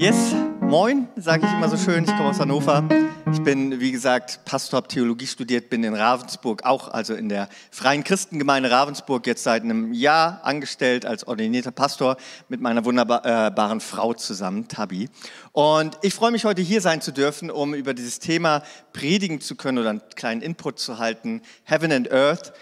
Yes, moin, sage ich immer so schön. Ich komme aus Hannover. Ich bin, wie gesagt, Pastor, habe Theologie studiert, bin in Ravensburg, auch also in der Freien Christengemeinde Ravensburg, jetzt seit einem Jahr angestellt als ordinierter Pastor mit meiner wunderbaren Frau zusammen, Tabi. Und ich freue mich, heute hier sein zu dürfen, um über dieses Thema predigen zu können oder einen kleinen Input zu halten. Heaven and Earth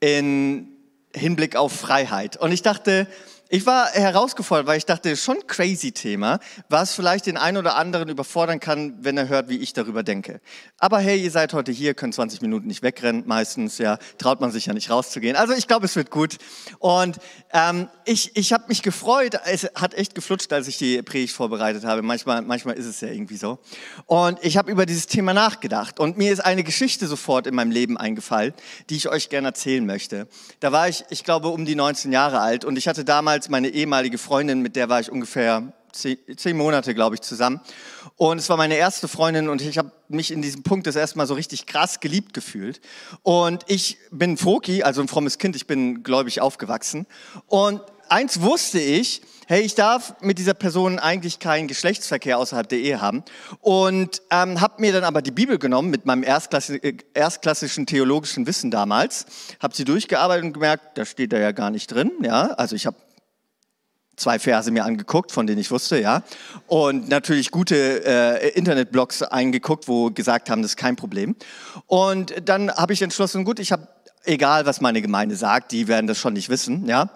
in Hinblick auf Freiheit. Und ich dachte, ich war herausgefordert, weil ich dachte, schon crazy Thema, was vielleicht den einen oder anderen überfordern kann, wenn er hört, wie ich darüber denke. Aber hey, ihr seid heute hier, könnt 20 Minuten nicht wegrennen, meistens, ja, traut man sich ja nicht rauszugehen. Also ich glaube, es wird gut. Und ähm, ich, ich habe mich gefreut, es hat echt geflutscht, als ich die Predigt vorbereitet habe. Manchmal, manchmal ist es ja irgendwie so. Und ich habe über dieses Thema nachgedacht. Und mir ist eine Geschichte sofort in meinem Leben eingefallen, die ich euch gerne erzählen möchte. Da war ich, ich glaube, um die 19 Jahre alt und ich hatte damals damals meine ehemalige Freundin, mit der war ich ungefähr zehn, Monate, glaube ich, zusammen. Und es war meine erste Freundin und ich habe mich in diesem Punkt das erste Mal so richtig krass geliebt gefühlt. Und ich bin Foki, also ein frommes Kind, ich bin gläubig aufgewachsen. Und eins wusste ich, hey, ich darf mit dieser Person eigentlich keinen Geschlechtsverkehr außerhalb der Ehe haben. Und ähm, habe mir dann aber die Bibel genommen mit meinem erstklassi äh, erstklassischen theologischen Wissen damals, habe sie durchgearbeitet und gemerkt, da steht da ja gar nicht drin. Ja, also ich habe zwei Verse mir angeguckt, von denen ich wusste, ja. Und natürlich gute äh, Internetblogs eingeguckt, wo gesagt haben, das ist kein Problem. Und dann habe ich entschlossen, gut, ich habe, egal was meine Gemeinde sagt, die werden das schon nicht wissen, ja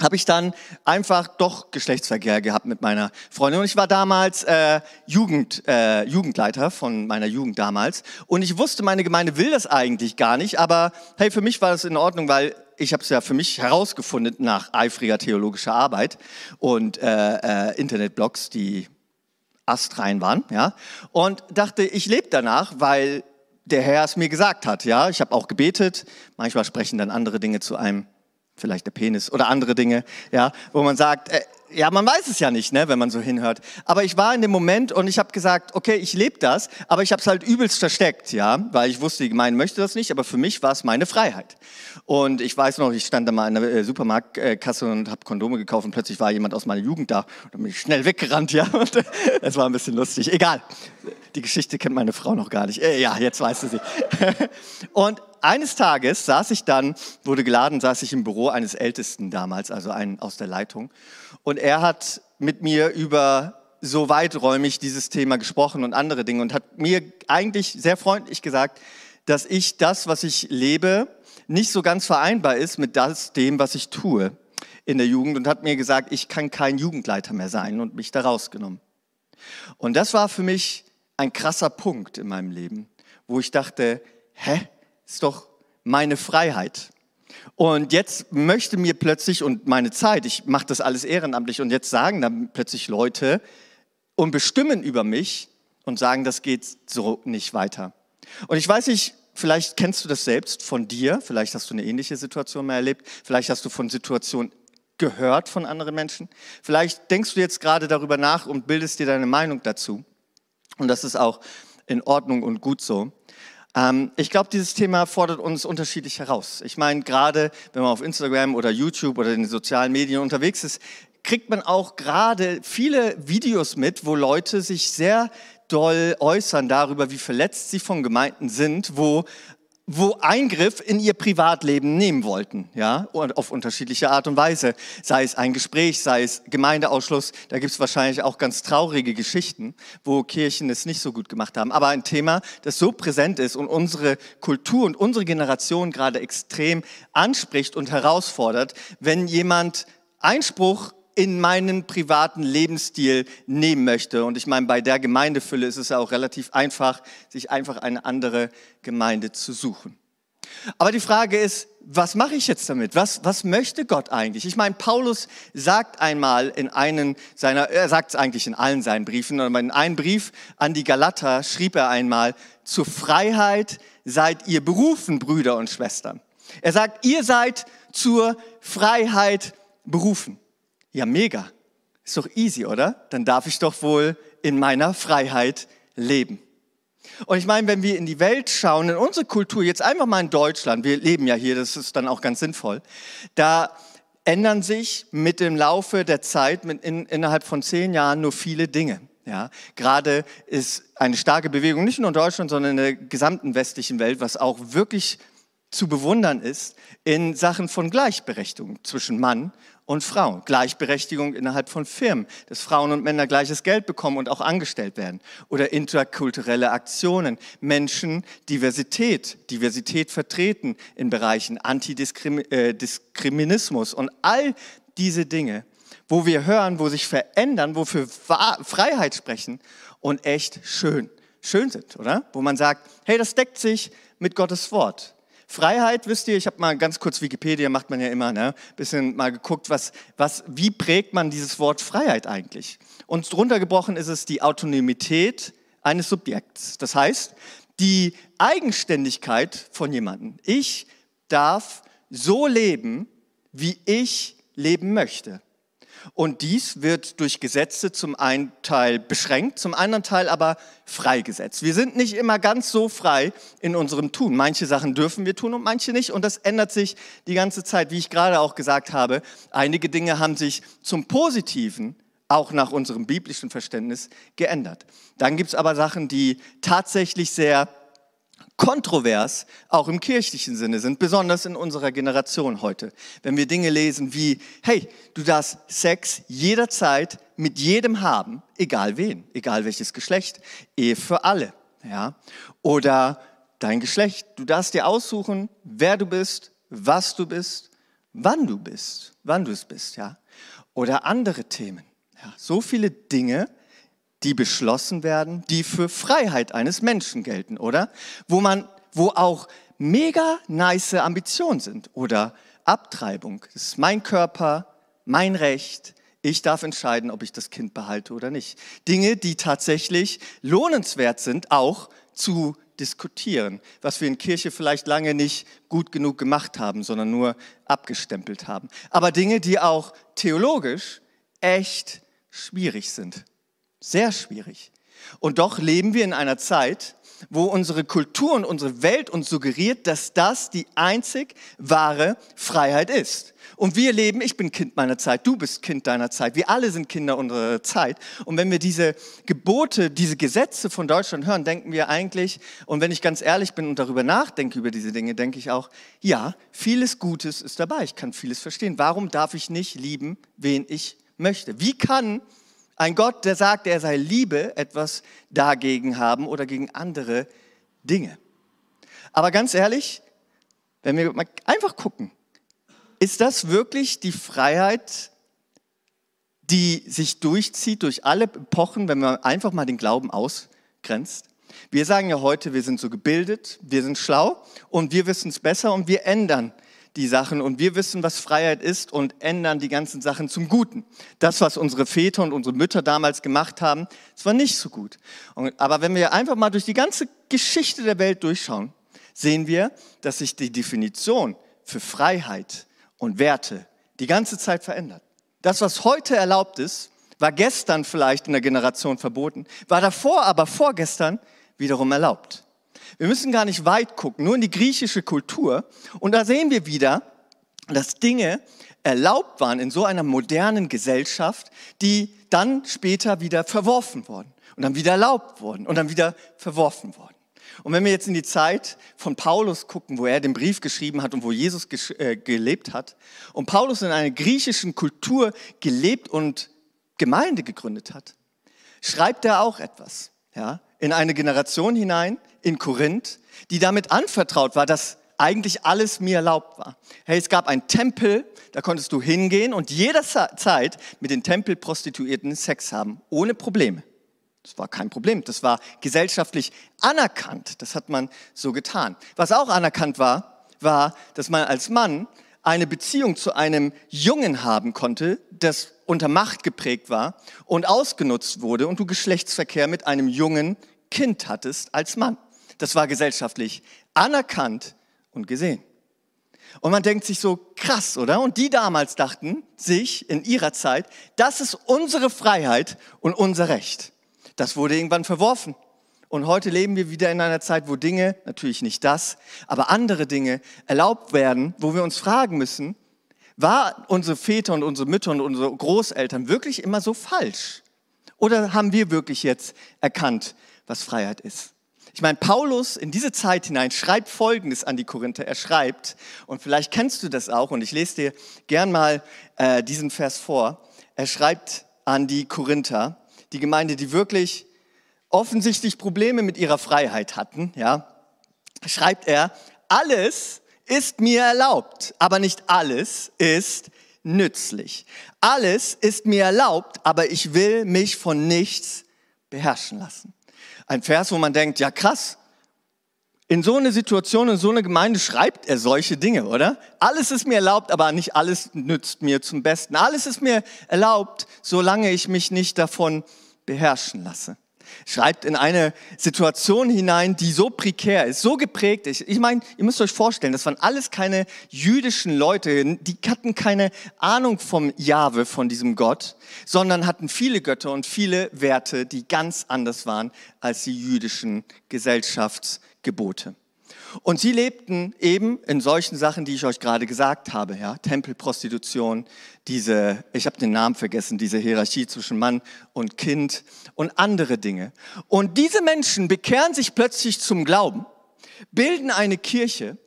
habe ich dann einfach doch Geschlechtsverkehr gehabt mit meiner Freundin. Und ich war damals äh, Jugend, äh, Jugendleiter von meiner Jugend damals. Und ich wusste, meine Gemeinde will das eigentlich gar nicht. Aber hey, für mich war das in Ordnung, weil ich habe es ja für mich herausgefunden nach eifriger theologischer Arbeit und äh, äh, Internetblogs, die astrein waren, ja, und dachte, ich lebe danach, weil der Herr es mir gesagt hat, ja. Ich habe auch gebetet. Manchmal sprechen dann andere Dinge zu einem, vielleicht der Penis oder andere Dinge, ja, wo man sagt, äh, ja, man weiß es ja nicht, ne, wenn man so hinhört. Aber ich war in dem Moment und ich habe gesagt, okay, ich lebe das, aber ich habe es halt übelst versteckt, ja, weil ich wusste, die Gemeinde möchte das nicht, aber für mich war es meine Freiheit. Und ich weiß noch, ich stand da mal in der äh, Supermarktkasse und habe Kondome gekauft und plötzlich war jemand aus meiner Jugend da und bin ich schnell weggerannt, ja. Und es war ein bisschen lustig. Egal. Die Geschichte kennt meine Frau noch gar nicht. Äh, ja, jetzt weißt du sie. Und eines Tages saß ich dann, wurde geladen, saß ich im Büro eines Ältesten damals, also einen aus der Leitung. Und er hat mit mir über so weiträumig dieses Thema gesprochen und andere Dinge und hat mir eigentlich sehr freundlich gesagt, dass ich das, was ich lebe, nicht so ganz vereinbar ist mit das, dem, was ich tue in der Jugend und hat mir gesagt, ich kann kein Jugendleiter mehr sein und mich da rausgenommen. Und das war für mich ein krasser Punkt in meinem Leben, wo ich dachte, hä, ist doch meine Freiheit. Und jetzt möchte mir plötzlich und meine Zeit, ich mache das alles ehrenamtlich und jetzt sagen dann plötzlich Leute und bestimmen über mich und sagen, das geht so nicht weiter. Und ich weiß nicht, vielleicht kennst du das selbst von dir, vielleicht hast du eine ähnliche Situation mal erlebt, vielleicht hast du von Situationen gehört von anderen Menschen, vielleicht denkst du jetzt gerade darüber nach und bildest dir deine Meinung dazu. Und das ist auch in Ordnung und gut so. Ähm, ich glaube, dieses Thema fordert uns unterschiedlich heraus. Ich meine, gerade wenn man auf Instagram oder YouTube oder in den sozialen Medien unterwegs ist, kriegt man auch gerade viele Videos mit, wo Leute sich sehr doll äußern darüber, wie verletzt sie von Gemeinden sind, wo wo Eingriff in ihr Privatleben nehmen wollten, ja, und auf unterschiedliche Art und Weise. Sei es ein Gespräch, sei es Gemeindeausschluss, da gibt es wahrscheinlich auch ganz traurige Geschichten, wo Kirchen es nicht so gut gemacht haben. Aber ein Thema, das so präsent ist und unsere Kultur und unsere Generation gerade extrem anspricht und herausfordert, wenn jemand Einspruch in meinen privaten Lebensstil nehmen möchte. Und ich meine, bei der Gemeindefülle ist es ja auch relativ einfach, sich einfach eine andere Gemeinde zu suchen. Aber die Frage ist, was mache ich jetzt damit? Was, was möchte Gott eigentlich? Ich meine, Paulus sagt einmal in einen seiner, er sagt es eigentlich in allen seinen Briefen, aber in einem Brief an die Galater schrieb er einmal, zur Freiheit seid ihr berufen, Brüder und Schwestern. Er sagt, ihr seid zur Freiheit berufen. Ja, mega. Ist doch easy, oder? Dann darf ich doch wohl in meiner Freiheit leben. Und ich meine, wenn wir in die Welt schauen, in unsere Kultur, jetzt einfach mal in Deutschland, wir leben ja hier, das ist dann auch ganz sinnvoll, da ändern sich mit dem Laufe der Zeit, in, innerhalb von zehn Jahren, nur viele Dinge. Ja, gerade ist eine starke Bewegung nicht nur in Deutschland, sondern in der gesamten westlichen Welt, was auch wirklich zu bewundern ist in Sachen von Gleichberechtigung zwischen Mann und Frau. Gleichberechtigung innerhalb von Firmen, dass Frauen und Männer gleiches Geld bekommen und auch angestellt werden. Oder interkulturelle Aktionen, Menschen, Diversität, Diversität vertreten in Bereichen Antidiskriminismus und all diese Dinge wo wir hören, wo sich verändern, wo wir Freiheit sprechen und echt schön, schön sind, oder? Wo man sagt, hey, das deckt sich mit Gottes Wort. Freiheit, wisst ihr, ich habe mal ganz kurz Wikipedia, macht man ja immer, ne? Bisschen mal geguckt, was, was, wie prägt man dieses Wort Freiheit eigentlich? Und drunter gebrochen ist es die Autonomität eines Subjekts. Das heißt, die Eigenständigkeit von jemandem. Ich darf so leben, wie ich leben möchte. Und dies wird durch Gesetze zum einen Teil beschränkt, zum anderen Teil aber freigesetzt. Wir sind nicht immer ganz so frei in unserem Tun. Manche Sachen dürfen wir tun und manche nicht. Und das ändert sich die ganze Zeit, wie ich gerade auch gesagt habe. Einige Dinge haben sich zum Positiven auch nach unserem biblischen Verständnis geändert. Dann gibt es aber Sachen, die tatsächlich sehr kontrovers, auch im kirchlichen Sinne sind, besonders in unserer Generation heute. Wenn wir Dinge lesen wie, hey, du darfst Sex jederzeit mit jedem haben, egal wen, egal welches Geschlecht, Ehe für alle. Ja? Oder dein Geschlecht, du darfst dir aussuchen, wer du bist, was du bist, wann du bist, wann du es bist. Ja? Oder andere Themen. Ja? So viele Dinge, die beschlossen werden, die für Freiheit eines Menschen gelten, oder? Wo man, wo auch mega nice Ambitionen sind oder Abtreibung. Das ist mein Körper, mein Recht. Ich darf entscheiden, ob ich das Kind behalte oder nicht. Dinge, die tatsächlich lohnenswert sind, auch zu diskutieren, was wir in Kirche vielleicht lange nicht gut genug gemacht haben, sondern nur abgestempelt haben. Aber Dinge, die auch theologisch echt schwierig sind. Sehr schwierig. Und doch leben wir in einer Zeit, wo unsere Kultur und unsere Welt uns suggeriert, dass das die einzig wahre Freiheit ist. Und wir leben, ich bin Kind meiner Zeit, du bist Kind deiner Zeit, wir alle sind Kinder unserer Zeit. Und wenn wir diese Gebote, diese Gesetze von Deutschland hören, denken wir eigentlich, und wenn ich ganz ehrlich bin und darüber nachdenke über diese Dinge, denke ich auch, ja, vieles Gutes ist dabei, ich kann vieles verstehen. Warum darf ich nicht lieben, wen ich möchte? Wie kann ein Gott, der sagt, er sei Liebe, etwas dagegen haben oder gegen andere Dinge. Aber ganz ehrlich, wenn wir mal einfach gucken, ist das wirklich die Freiheit, die sich durchzieht durch alle Epochen, wenn man einfach mal den Glauben ausgrenzt? Wir sagen ja heute, wir sind so gebildet, wir sind schlau und wir wissen es besser und wir ändern die Sachen und wir wissen, was Freiheit ist und ändern die ganzen Sachen zum Guten. Das, was unsere Väter und unsere Mütter damals gemacht haben, das war nicht so gut. aber wenn wir einfach mal durch die ganze Geschichte der Welt durchschauen, sehen wir, dass sich die Definition für Freiheit und Werte die ganze Zeit verändert. Das, was heute erlaubt ist, war gestern vielleicht in der Generation verboten, war davor aber vorgestern wiederum erlaubt. Wir müssen gar nicht weit gucken, nur in die griechische Kultur. Und da sehen wir wieder, dass Dinge erlaubt waren in so einer modernen Gesellschaft, die dann später wieder verworfen wurden und dann wieder erlaubt wurden und dann wieder verworfen wurden. Und wenn wir jetzt in die Zeit von Paulus gucken, wo er den Brief geschrieben hat und wo Jesus äh, gelebt hat, und Paulus in einer griechischen Kultur gelebt und Gemeinde gegründet hat, schreibt er auch etwas. Ja? In eine Generation hinein, in Korinth, die damit anvertraut war, dass eigentlich alles mir erlaubt war. Hey, es gab einen Tempel, da konntest du hingehen und jederzeit mit den Tempelprostituierten Sex haben, ohne Probleme. Das war kein Problem, das war gesellschaftlich anerkannt, das hat man so getan. Was auch anerkannt war, war, dass man als Mann eine Beziehung zu einem Jungen haben konnte, das unter Macht geprägt war und ausgenutzt wurde und du Geschlechtsverkehr mit einem jungen Kind hattest als Mann. Das war gesellschaftlich anerkannt und gesehen. Und man denkt sich so, krass, oder? Und die damals dachten sich in ihrer Zeit, das ist unsere Freiheit und unser Recht. Das wurde irgendwann verworfen. Und heute leben wir wieder in einer Zeit, wo Dinge, natürlich nicht das, aber andere Dinge erlaubt werden, wo wir uns fragen müssen, War unsere Väter und unsere Mütter und unsere Großeltern wirklich immer so falsch? Oder haben wir wirklich jetzt erkannt, was Freiheit ist? Ich meine, Paulus in diese Zeit hinein schreibt Folgendes an die Korinther. Er schreibt, und vielleicht kennst du das auch, und ich lese dir gern mal äh, diesen Vers vor. Er schreibt an die Korinther, die Gemeinde, die wirklich offensichtlich Probleme mit ihrer Freiheit hatten, ja, schreibt er, alles ist mir erlaubt, aber nicht alles ist nützlich. Alles ist mir erlaubt, aber ich will mich von nichts beherrschen lassen. Ein Vers, wo man denkt, ja krass, in so eine Situation, in so eine Gemeinde schreibt er solche Dinge, oder? Alles ist mir erlaubt, aber nicht alles nützt mir zum Besten. Alles ist mir erlaubt, solange ich mich nicht davon beherrschen lasse schreibt in eine Situation hinein, die so prekär ist, so geprägt ist. Ich meine, ihr müsst euch vorstellen, das waren alles keine jüdischen Leute, die hatten keine Ahnung vom Jahwe, von diesem Gott, sondern hatten viele Götter und viele Werte, die ganz anders waren als die jüdischen Gesellschaftsgebote. Und sie lebten eben in solchen Sachen, die ich euch gerade gesagt habe, ja, Tempelprostitution, diese, ich habe den Namen vergessen, diese Hierarchie zwischen Mann und Kind und andere Dinge. Und diese Menschen bekehren sich plötzlich zum Glauben, bilden eine Kirche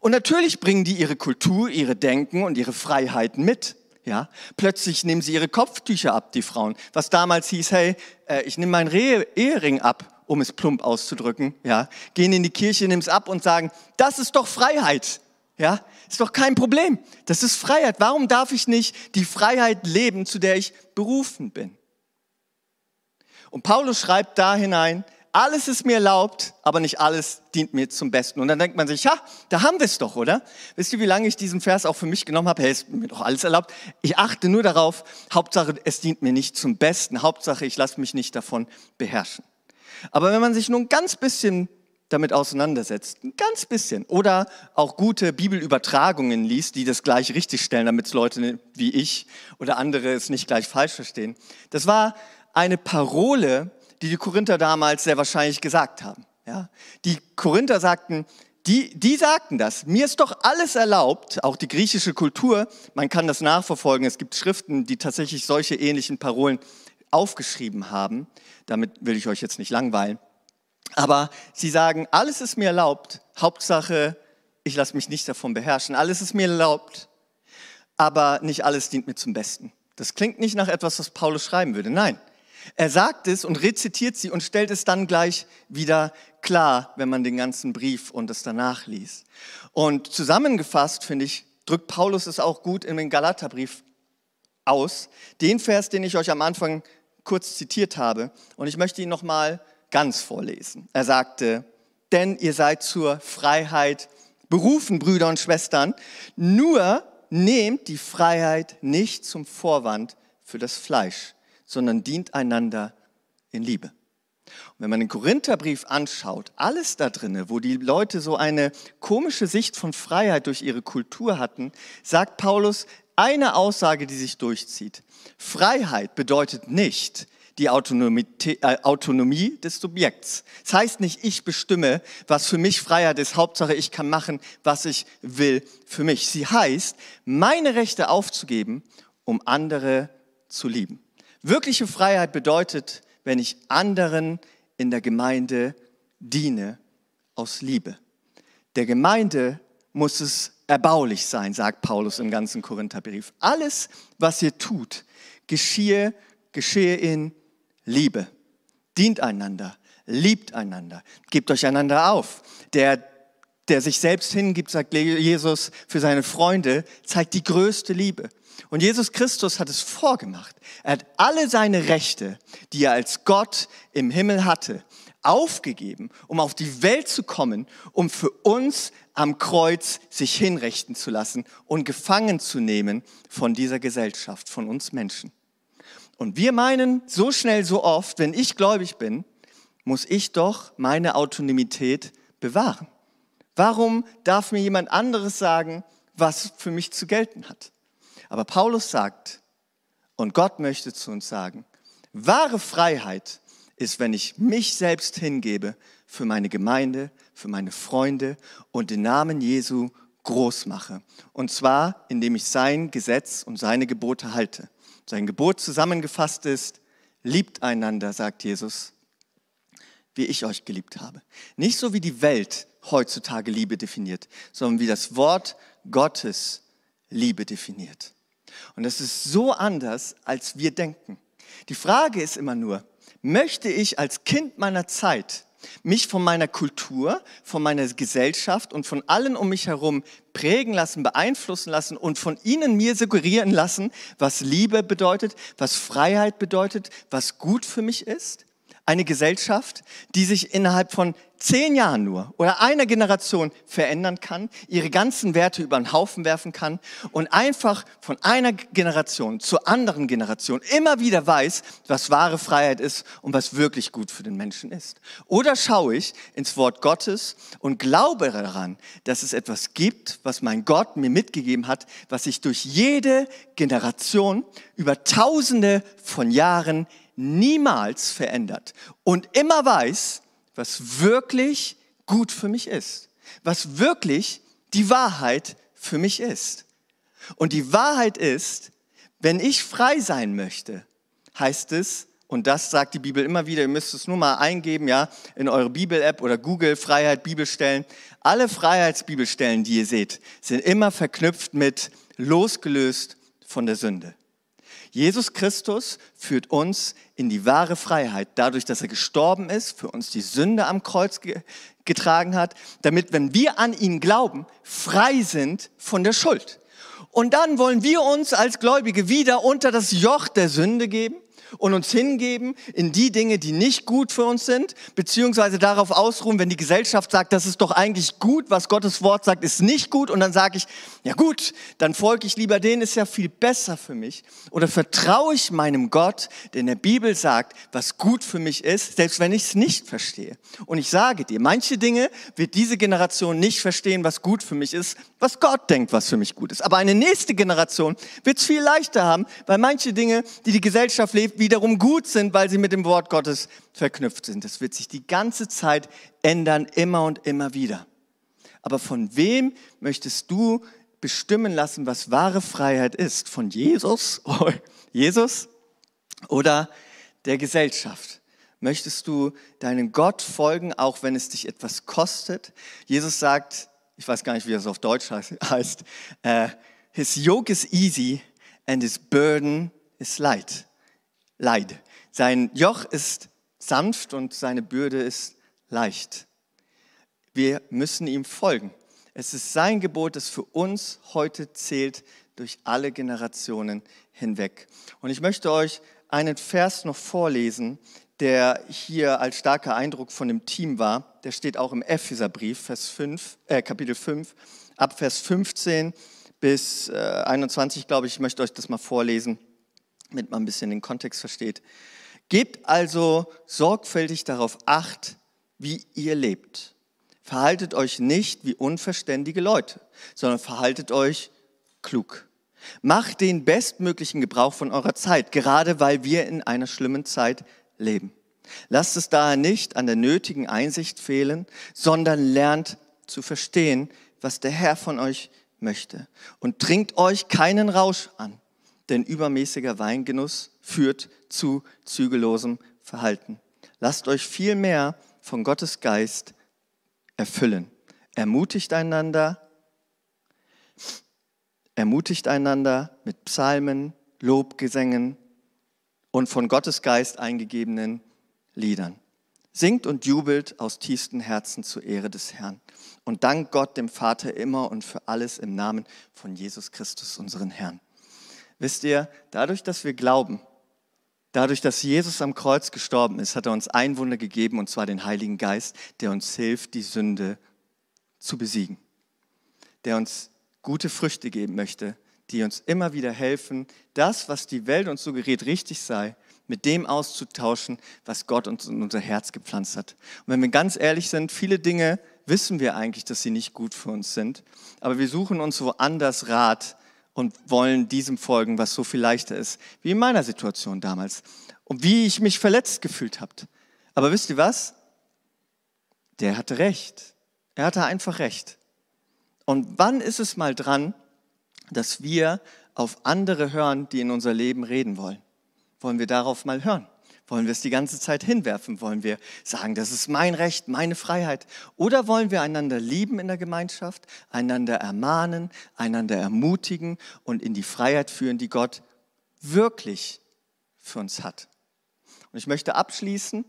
und natürlich bringen die ihre Kultur, ihre Denken und ihre Freiheiten mit. Ja, plötzlich nehmen sie ihre Kopftücher ab, die Frauen. Was damals hieß, hey, äh, ich nehme meinen Ehering ab um es plump auszudrücken, ja, gehen in die Kirche, nehmen es ab und sagen, das ist doch Freiheit. Ja, ist doch kein Problem. Das ist Freiheit. Warum darf ich nicht die Freiheit leben, zu der ich berufen bin? Und Paulus schreibt da hinein, alles ist mir erlaubt, aber nicht alles dient mir zum Besten. Und dann denkt man sich, ja, da haben wir es doch, oder? Wisst ihr, wie lange ich diesen Vers auch für mich genommen habe? Hey, ist mir doch alles erlaubt. Ich achte nur darauf, Hauptsache, es dient mir nicht zum Besten. Hauptsache, ich lasse mich nicht davon beherrschen. Aber wenn man sich nur ein ganz bisschen damit auseinandersetzt, ein ganz bisschen, oder auch gute Bibelübertragungen liest, die das gleich richtig stellen, damit Leute wie ich oder andere es nicht gleich falsch verstehen. Das war eine Parole, die die Korinther damals sehr wahrscheinlich gesagt haben. Ja? Die Korinther sagten, die, die sagten das. Mir ist doch alles erlaubt, auch die griechische Kultur, man kann das nachverfolgen, es gibt Schriften, die tatsächlich solche ähnlichen Parolen aufgeschrieben haben. Damit will ich euch jetzt nicht langweilen. Aber sie sagen, alles ist mir erlaubt, Hauptsache, ich lasse mich nicht davon beherrschen. Alles ist mir erlaubt, aber nicht alles dient mir zum Besten. Das klingt nicht nach etwas, was Paulus schreiben würde. Nein, er sagt es und rezitiert sie und stellt es dann gleich wieder klar, wenn man den ganzen Brief und es danach liest. Und zusammengefasst, finde ich, drückt Paulus es auch gut in den Galaterbrief aus. Den Vers, den ich euch am Anfang kurz zitiert habe. Und ich möchte ihn nochmal ganz vorlesen. Er sagte, denn ihr seid zur Freiheit berufen, Brüder und Schwestern. Nur nehmt die Freiheit nicht zum Vorwand für das Fleisch, sondern dient einander in Liebe. Und wenn man den Korintherbrief anschaut, alles da drinne, wo die Leute so eine komische Sicht von Freiheit durch ihre Kultur hatten, sagt Paulus, eine Aussage, die sich durchzieht. Freiheit bedeutet nicht die Autonomie, äh, Autonomie des Subjekts. Das heißt nicht, ich bestimme, was für mich Freiheit ist. Hauptsache, ich kann machen, was ich will für mich. Sie heißt, meine Rechte aufzugeben, um andere zu lieben. Wirkliche Freiheit bedeutet, wenn ich anderen in der Gemeinde diene aus Liebe. Der Gemeinde muss es erbaulich sein, sagt Paulus im ganzen Korintherbrief. Alles, was ihr tut, geschehe, geschehe in Liebe. Dient einander, liebt einander, gebt euch einander auf. Der, der sich selbst hingibt, sagt Jesus, für seine Freunde, zeigt die größte Liebe. Und Jesus Christus hat es vorgemacht. Er hat alle seine Rechte, die er als Gott im Himmel hatte, aufgegeben, um auf die Welt zu kommen, um für uns am Kreuz sich hinrichten zu lassen und gefangen zu nehmen von dieser Gesellschaft, von uns Menschen. Und wir meinen so schnell, so oft, wenn ich gläubig bin, muss ich doch meine Autonomität bewahren. Warum darf mir jemand anderes sagen, was für mich zu gelten hat? Aber Paulus sagt, und Gott möchte zu uns sagen, wahre Freiheit ist, wenn ich mich selbst hingebe für meine Gemeinde, für meine Freunde und den Namen Jesu groß mache. Und zwar, indem ich sein Gesetz und seine Gebote halte. Sein Gebot zusammengefasst ist, liebt einander, sagt Jesus, wie ich euch geliebt habe. Nicht so wie die Welt heutzutage Liebe definiert, sondern wie das Wort Gottes Liebe definiert. Und das ist so anders, als wir denken. Die Frage ist immer nur, möchte ich als Kind meiner Zeit mich von meiner Kultur, von meiner Gesellschaft und von allen um mich herum prägen lassen, beeinflussen lassen und von ihnen mir suggerieren lassen, was Liebe bedeutet, was Freiheit bedeutet, was gut für mich ist? Eine Gesellschaft, die sich innerhalb von zehn Jahren nur oder einer Generation verändern kann, ihre ganzen Werte über den Haufen werfen kann und einfach von einer Generation zur anderen Generation immer wieder weiß, was wahre Freiheit ist und was wirklich gut für den Menschen ist. Oder schaue ich ins Wort Gottes und glaube daran, dass es etwas gibt, was mein Gott mir mitgegeben hat, was sich durch jede Generation über tausende von Jahren niemals verändert und immer weiß, was wirklich gut für mich ist, was wirklich die Wahrheit für mich ist. Und die Wahrheit ist, wenn ich frei sein möchte, heißt es, und das sagt die Bibel immer wieder, ihr müsst es nur mal eingeben, ja, in eure Bibel-App oder Google Freiheit Bibelstellen. Alle Freiheitsbibelstellen, die ihr seht, sind immer verknüpft mit losgelöst von der Sünde. Jesus Christus führt uns in die wahre Freiheit, dadurch, dass er gestorben ist, für uns die Sünde am Kreuz getragen hat, damit, wenn wir an ihn glauben, frei sind von der Schuld. Und dann wollen wir uns als Gläubige wieder unter das Joch der Sünde geben und uns hingeben in die Dinge, die nicht gut für uns sind, beziehungsweise darauf ausruhen, wenn die Gesellschaft sagt, das ist doch eigentlich gut, was Gottes Wort sagt, ist nicht gut. Und dann sage ich, ja gut, dann folge ich lieber denen, ist ja viel besser für mich. Oder vertraue ich meinem Gott, der in der Bibel sagt, was gut für mich ist, selbst wenn ich es nicht verstehe. Und ich sage dir, manche Dinge wird diese Generation nicht verstehen, was gut für mich ist, was Gott denkt, was für mich gut ist. Aber eine nächste Generation wird es viel leichter haben, weil manche Dinge, die die Gesellschaft lebt, wiederum gut sind, weil sie mit dem Wort Gottes verknüpft sind. Das wird sich die ganze Zeit ändern, immer und immer wieder. Aber von wem möchtest du bestimmen lassen, was wahre Freiheit ist? Von Jesus? Jesus? Oder der Gesellschaft? Möchtest du deinen Gott folgen, auch wenn es dich etwas kostet? Jesus sagt, ich weiß gar nicht, wie das auf Deutsch heißt, uh, His yoke is easy and his burden is light. Leid. Sein Joch ist sanft und seine Bürde ist leicht. Wir müssen ihm folgen. Es ist sein Gebot, das für uns heute zählt durch alle Generationen hinweg. Und ich möchte euch einen Vers noch vorlesen, der hier als starker Eindruck von dem Team war. Der steht auch im Epheserbrief, Vers 5, äh, Kapitel 5, ab Vers 15 bis äh, 21, glaube ich. Ich möchte euch das mal vorlesen damit man ein bisschen den Kontext versteht. Gebt also sorgfältig darauf acht, wie ihr lebt. Verhaltet euch nicht wie unverständige Leute, sondern verhaltet euch klug. Macht den bestmöglichen Gebrauch von eurer Zeit, gerade weil wir in einer schlimmen Zeit leben. Lasst es daher nicht an der nötigen Einsicht fehlen, sondern lernt zu verstehen, was der Herr von euch möchte. Und trinkt euch keinen Rausch an denn übermäßiger Weingenuss führt zu zügellosem Verhalten. Lasst euch vielmehr von Gottes Geist erfüllen. Ermutigt einander, ermutigt einander mit Psalmen, Lobgesängen und von Gottes Geist eingegebenen Liedern. Singt und jubelt aus tiefstem Herzen zur Ehre des Herrn und dankt Gott dem Vater immer und für alles im Namen von Jesus Christus, unseren Herrn. Wisst ihr, dadurch, dass wir glauben, dadurch, dass Jesus am Kreuz gestorben ist, hat er uns ein Wunder gegeben, und zwar den Heiligen Geist, der uns hilft, die Sünde zu besiegen, der uns gute Früchte geben möchte, die uns immer wieder helfen, das, was die Welt uns suggeriert, richtig sei, mit dem auszutauschen, was Gott uns in unser Herz gepflanzt hat. Und wenn wir ganz ehrlich sind, viele Dinge wissen wir eigentlich, dass sie nicht gut für uns sind, aber wir suchen uns woanders Rat, und wollen diesem folgen, was so viel leichter ist, wie in meiner Situation damals und wie ich mich verletzt gefühlt habe. Aber wisst ihr was? Der hatte recht. Er hatte einfach recht. Und wann ist es mal dran, dass wir auf andere hören, die in unser Leben reden wollen? Wollen wir darauf mal hören? Wollen wir es die ganze Zeit hinwerfen? Wollen wir sagen, das ist mein Recht, meine Freiheit? Oder wollen wir einander lieben in der Gemeinschaft, einander ermahnen, einander ermutigen und in die Freiheit führen, die Gott wirklich für uns hat? Und ich möchte abschließen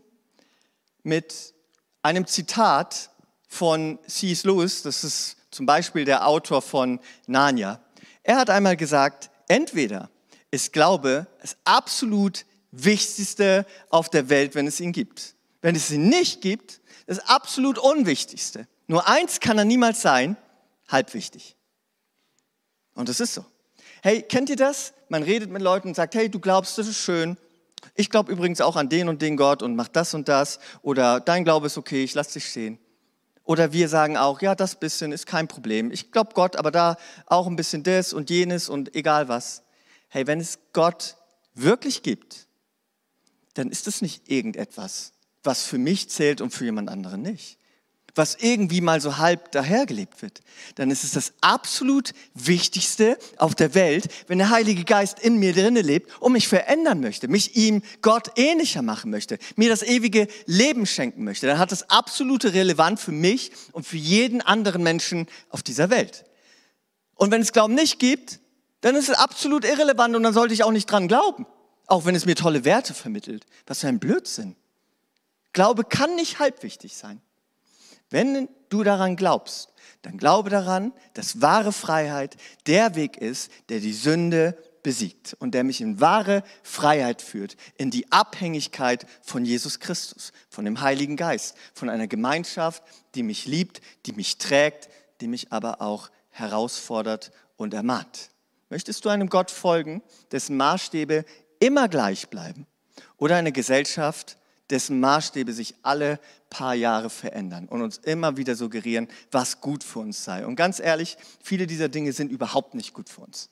mit einem Zitat von C.S. Lewis, das ist zum Beispiel der Autor von Narnia. Er hat einmal gesagt, entweder ist Glaube das absolut Wichtigste auf der Welt, wenn es ihn gibt. Wenn es ihn nicht gibt, das absolut Unwichtigste. Nur eins kann er niemals sein, halbwichtig. Und das ist so. Hey, kennt ihr das? Man redet mit Leuten und sagt, hey, du glaubst, das ist schön. Ich glaube übrigens auch an den und den Gott und mach das und das. Oder dein Glaube ist okay, ich lass dich sehen. Oder wir sagen auch, ja, das bisschen ist kein Problem. Ich glaube Gott, aber da auch ein bisschen das und jenes und egal was. Hey, wenn es Gott wirklich gibt, dann ist es nicht irgendetwas, was für mich zählt und für jemand anderen nicht. Was irgendwie mal so halb dahergelebt wird. Dann ist es das absolut Wichtigste auf der Welt, wenn der Heilige Geist in mir drinne lebt und mich verändern möchte, mich ihm Gott ähnlicher machen möchte, mir das ewige Leben schenken möchte. Dann hat das absolute Relevanz für mich und für jeden anderen Menschen auf dieser Welt. Und wenn es Glauben nicht gibt, dann ist es absolut irrelevant und dann sollte ich auch nicht dran glauben. Auch wenn es mir tolle Werte vermittelt. Was für ein Blödsinn. Glaube kann nicht halbwichtig sein. Wenn du daran glaubst, dann glaube daran, dass wahre Freiheit der Weg ist, der die Sünde besiegt und der mich in wahre Freiheit führt, in die Abhängigkeit von Jesus Christus, von dem Heiligen Geist, von einer Gemeinschaft, die mich liebt, die mich trägt, die mich aber auch herausfordert und ermahnt. Möchtest du einem Gott folgen, dessen Maßstäbe immer gleich bleiben oder eine Gesellschaft, dessen Maßstäbe sich alle paar Jahre verändern und uns immer wieder suggerieren, was gut für uns sei. Und ganz ehrlich, viele dieser Dinge sind überhaupt nicht gut für uns.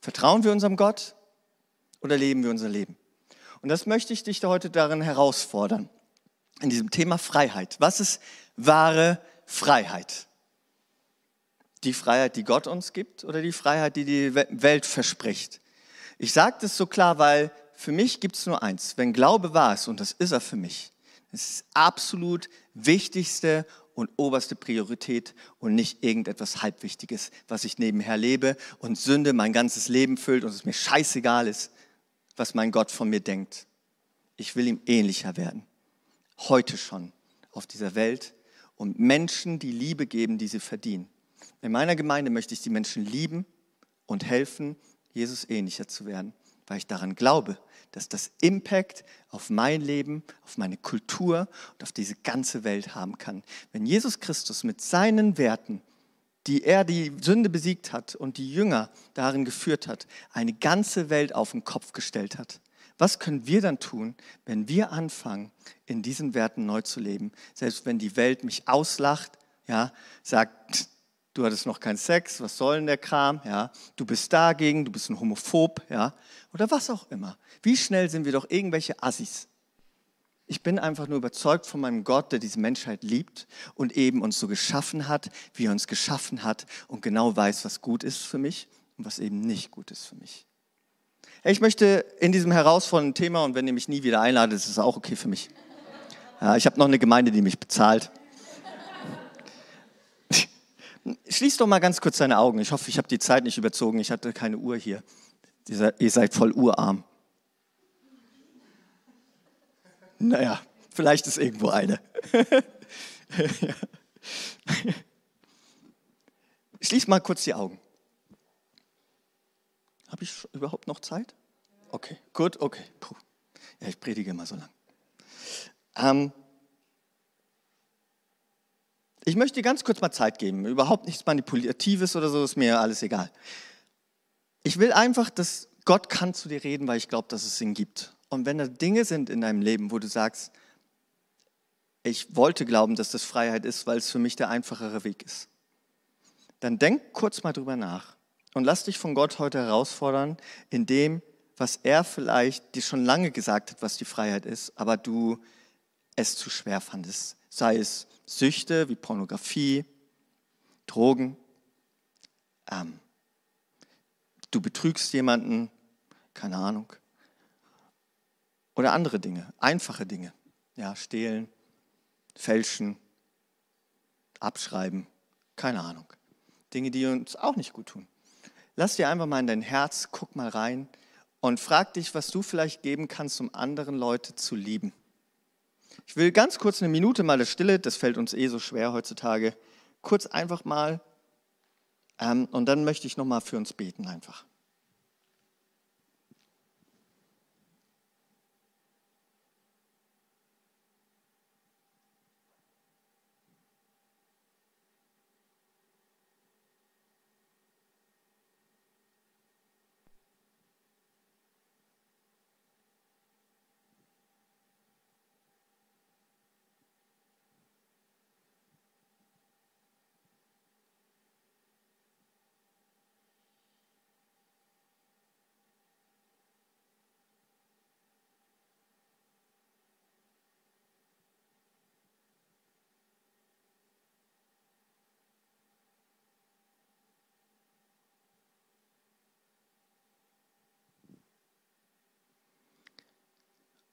Vertrauen wir unserem Gott oder leben wir unser Leben? Und das möchte ich dich heute darin herausfordern, in diesem Thema Freiheit. Was ist wahre Freiheit? Die Freiheit, die Gott uns gibt oder die Freiheit, die die Welt verspricht? Ich sage das so klar, weil für mich gibt es nur eins. Wenn Glaube wahr ist, und das ist er für mich, das ist absolut wichtigste und oberste Priorität und nicht irgendetwas Halbwichtiges, was ich nebenher lebe und Sünde mein ganzes Leben füllt und es mir scheißegal ist, was mein Gott von mir denkt. Ich will ihm ähnlicher werden. Heute schon auf dieser Welt und Menschen die Liebe geben, die sie verdienen. In meiner Gemeinde möchte ich die Menschen lieben und helfen Jesus ähnlicher zu werden, weil ich daran glaube, dass das Impact auf mein Leben, auf meine Kultur und auf diese ganze Welt haben kann. Wenn Jesus Christus mit seinen Werten, die er die Sünde besiegt hat und die Jünger darin geführt hat, eine ganze Welt auf den Kopf gestellt hat, was können wir dann tun, wenn wir anfangen, in diesen Werten neu zu leben? Selbst wenn die Welt mich auslacht, ja, sagt, du hattest noch keinen Sex, was soll denn der Kram, ja, du bist dagegen, du bist ein Homophob, ja, oder was auch immer. Wie schnell sind wir doch irgendwelche Assis? Ich bin einfach nur überzeugt von meinem Gott, der diese Menschheit liebt und eben uns so geschaffen hat, wie er uns geschaffen hat und genau weiß, was gut ist für mich und was eben nicht gut ist für mich. Ich möchte in diesem herausfordernden Thema, und wenn ihr mich nie wieder einladet, ist es auch okay für mich. Ich habe noch eine Gemeinde, die mich bezahlt. Schließ doch mal ganz kurz deine Augen. Ich hoffe, ich habe die Zeit nicht überzogen. Ich hatte keine Uhr hier. Ihr seid voll urarm. Naja, vielleicht ist irgendwo eine. Schließ mal kurz die Augen. Habe ich überhaupt noch Zeit? Okay, gut, okay. Puh. Ja, ich predige immer so lang. Ähm, ich möchte ganz kurz mal Zeit geben. Überhaupt nichts Manipulatives oder so, ist mir alles egal. Ich will einfach, dass Gott kann zu dir reden, weil ich glaube, dass es ihn gibt. Und wenn da Dinge sind in deinem Leben, wo du sagst, ich wollte glauben, dass das Freiheit ist, weil es für mich der einfachere Weg ist, dann denk kurz mal drüber nach und lass dich von Gott heute herausfordern, in dem, was er vielleicht dir schon lange gesagt hat, was die Freiheit ist, aber du es zu schwer fandest. Sei es Süchte wie Pornografie, Drogen, ähm, du betrügst jemanden, keine Ahnung. Oder andere Dinge, einfache Dinge. Ja, stehlen, fälschen, abschreiben, keine Ahnung. Dinge, die uns auch nicht gut tun. Lass dir einfach mal in dein Herz, guck mal rein und frag dich, was du vielleicht geben kannst, um anderen Leute zu lieben. Ich will ganz kurz eine Minute mal der Stille, das fällt uns eh so schwer heutzutage, kurz einfach mal ähm, und dann möchte ich nochmal für uns beten einfach.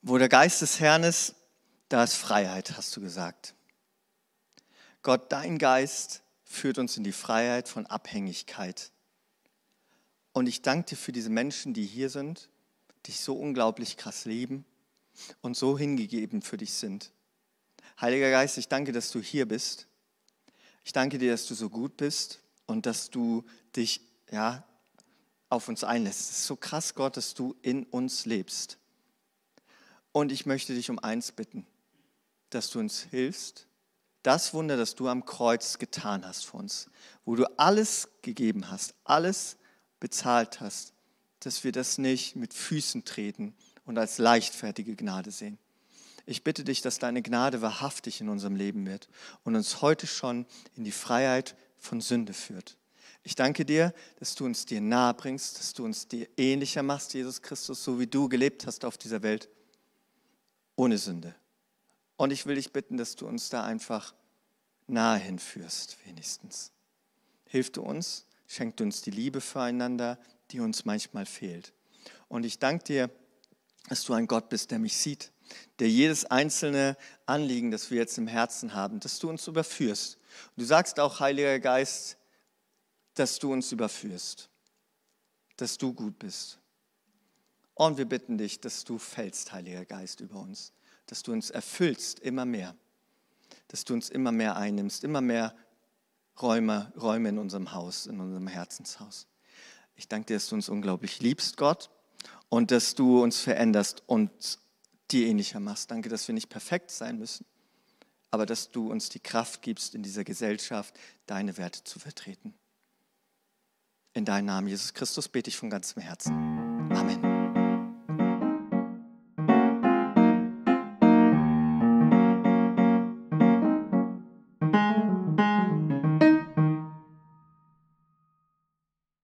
Wo der Geist des Herrn ist, da ist Freiheit, hast du gesagt. Gott, dein Geist führt uns in die Freiheit von Abhängigkeit. Und ich danke dir für diese Menschen, die hier sind, dich so unglaublich krass lieben und so hingegeben für dich sind. Heiliger Geist, ich danke, dass du hier bist. Ich danke dir, dass du so gut bist und dass du dich ja, auf uns einlässt. Es ist so krass, Gott, dass du in uns lebst. Und ich möchte dich um eins bitten, dass du uns hilfst, das Wunder, das du am Kreuz getan hast für uns, wo du alles gegeben hast, alles bezahlt hast, dass wir das nicht mit Füßen treten und als leichtfertige Gnade sehen. Ich bitte dich, dass deine Gnade wahrhaftig in unserem Leben wird und uns heute schon in die Freiheit von Sünde führt. Ich danke dir, dass du uns dir nahe bringst, dass du uns dir ähnlicher machst, Jesus Christus, so wie du gelebt hast auf dieser Welt ohne Sünde. Und ich will dich bitten, dass du uns da einfach nahe hinführst, wenigstens. Hilf du uns, schenk du uns die Liebe füreinander, die uns manchmal fehlt. Und ich danke dir, dass du ein Gott bist, der mich sieht, der jedes einzelne Anliegen, das wir jetzt im Herzen haben, dass du uns überführst. Und du sagst auch, Heiliger Geist, dass du uns überführst, dass du gut bist. Und wir bitten dich, dass du fällst, Heiliger Geist, über uns, dass du uns erfüllst immer mehr, dass du uns immer mehr einnimmst, immer mehr Räume, Räume in unserem Haus, in unserem Herzenshaus. Ich danke dir, dass du uns unglaublich liebst, Gott, und dass du uns veränderst und dir ähnlicher machst. Danke, dass wir nicht perfekt sein müssen, aber dass du uns die Kraft gibst, in dieser Gesellschaft deine Werte zu vertreten. In deinem Namen, Jesus Christus, bete ich von ganzem Herzen. Amen.